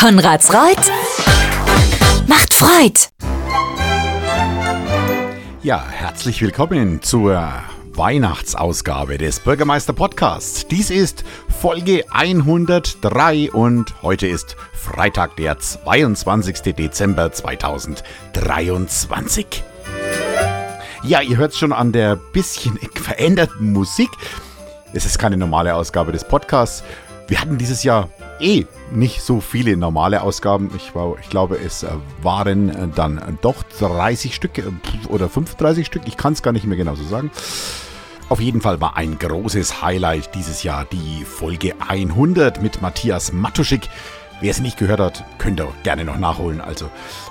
Konrads Reut macht Freud. Ja, herzlich willkommen zur Weihnachtsausgabe des Bürgermeister Podcasts. Dies ist Folge 103 und heute ist Freitag, der 22. Dezember 2023. Ja, ihr hört es schon an der bisschen veränderten Musik. Es ist keine normale Ausgabe des Podcasts. Wir hatten dieses Jahr eh nicht so viele normale Ausgaben. Ich, war, ich glaube, es waren äh, dann doch 30 Stück äh, oder 35 Stück. Ich kann es gar nicht mehr genau so sagen. Auf jeden Fall war ein großes Highlight dieses Jahr die Folge 100 mit Matthias Matuschik. Wer es nicht gehört hat, könnt ihr gerne noch nachholen. Also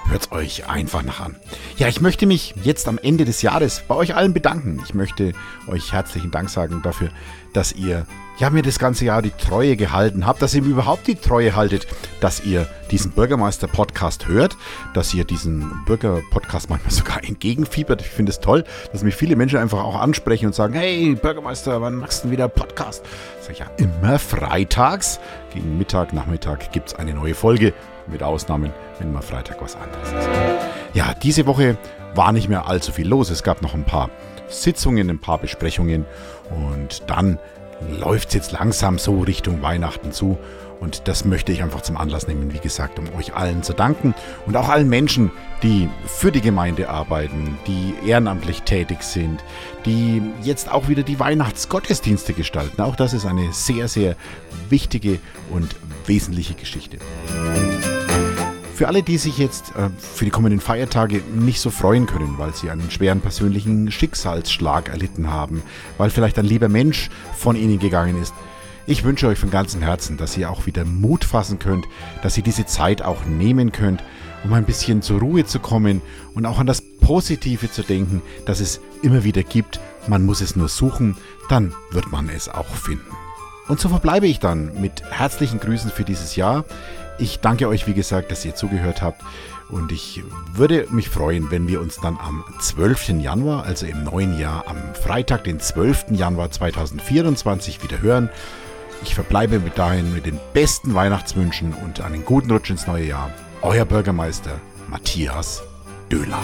hört es euch einfach nach an. Ja, ich möchte mich jetzt am Ende des Jahres bei euch allen bedanken. Ich möchte euch herzlichen Dank sagen dafür, dass ihr ja, mir das ganze Jahr die Treue gehalten habt, dass ihr mir überhaupt die Treue haltet, dass ihr diesen Bürgermeister-Podcast hört, dass ihr diesen Bürger-Podcast manchmal sogar entgegenfiebert. Ich finde es toll, dass mich viele Menschen einfach auch ansprechen und sagen, hey Bürgermeister, wann machst du denn wieder Podcast? Sag ich ja, immer freitags. Gegen Mittag, Nachmittag gibt es eine neue Folge, mit Ausnahmen, wenn mal Freitag was anderes ist. Ja, diese Woche war nicht mehr allzu viel los. Es gab noch ein paar Sitzungen, ein paar Besprechungen und dann läuft es jetzt langsam so Richtung Weihnachten zu. Und das möchte ich einfach zum Anlass nehmen, wie gesagt, um euch allen zu danken und auch allen Menschen, die für die Gemeinde arbeiten, die ehrenamtlich tätig sind, die jetzt auch wieder die Weihnachtsgottesdienste gestalten. Auch das ist eine sehr, sehr wichtige und wesentliche Geschichte. Für alle, die sich jetzt äh, für die kommenden Feiertage nicht so freuen können, weil sie einen schweren persönlichen Schicksalsschlag erlitten haben, weil vielleicht ein lieber Mensch von ihnen gegangen ist, ich wünsche euch von ganzem Herzen, dass ihr auch wieder Mut fassen könnt, dass ihr diese Zeit auch nehmen könnt, um ein bisschen zur Ruhe zu kommen und auch an das Positive zu denken, dass es immer wieder gibt. Man muss es nur suchen, dann wird man es auch finden. Und so verbleibe ich dann mit herzlichen Grüßen für dieses Jahr. Ich danke euch, wie gesagt, dass ihr zugehört habt. Und ich würde mich freuen, wenn wir uns dann am 12. Januar, also im neuen Jahr, am Freitag, den 12. Januar 2024 wieder hören. Ich verbleibe mit dahin mit den besten Weihnachtswünschen und einen guten Rutsch ins neue Jahr. Euer Bürgermeister Matthias Döhler.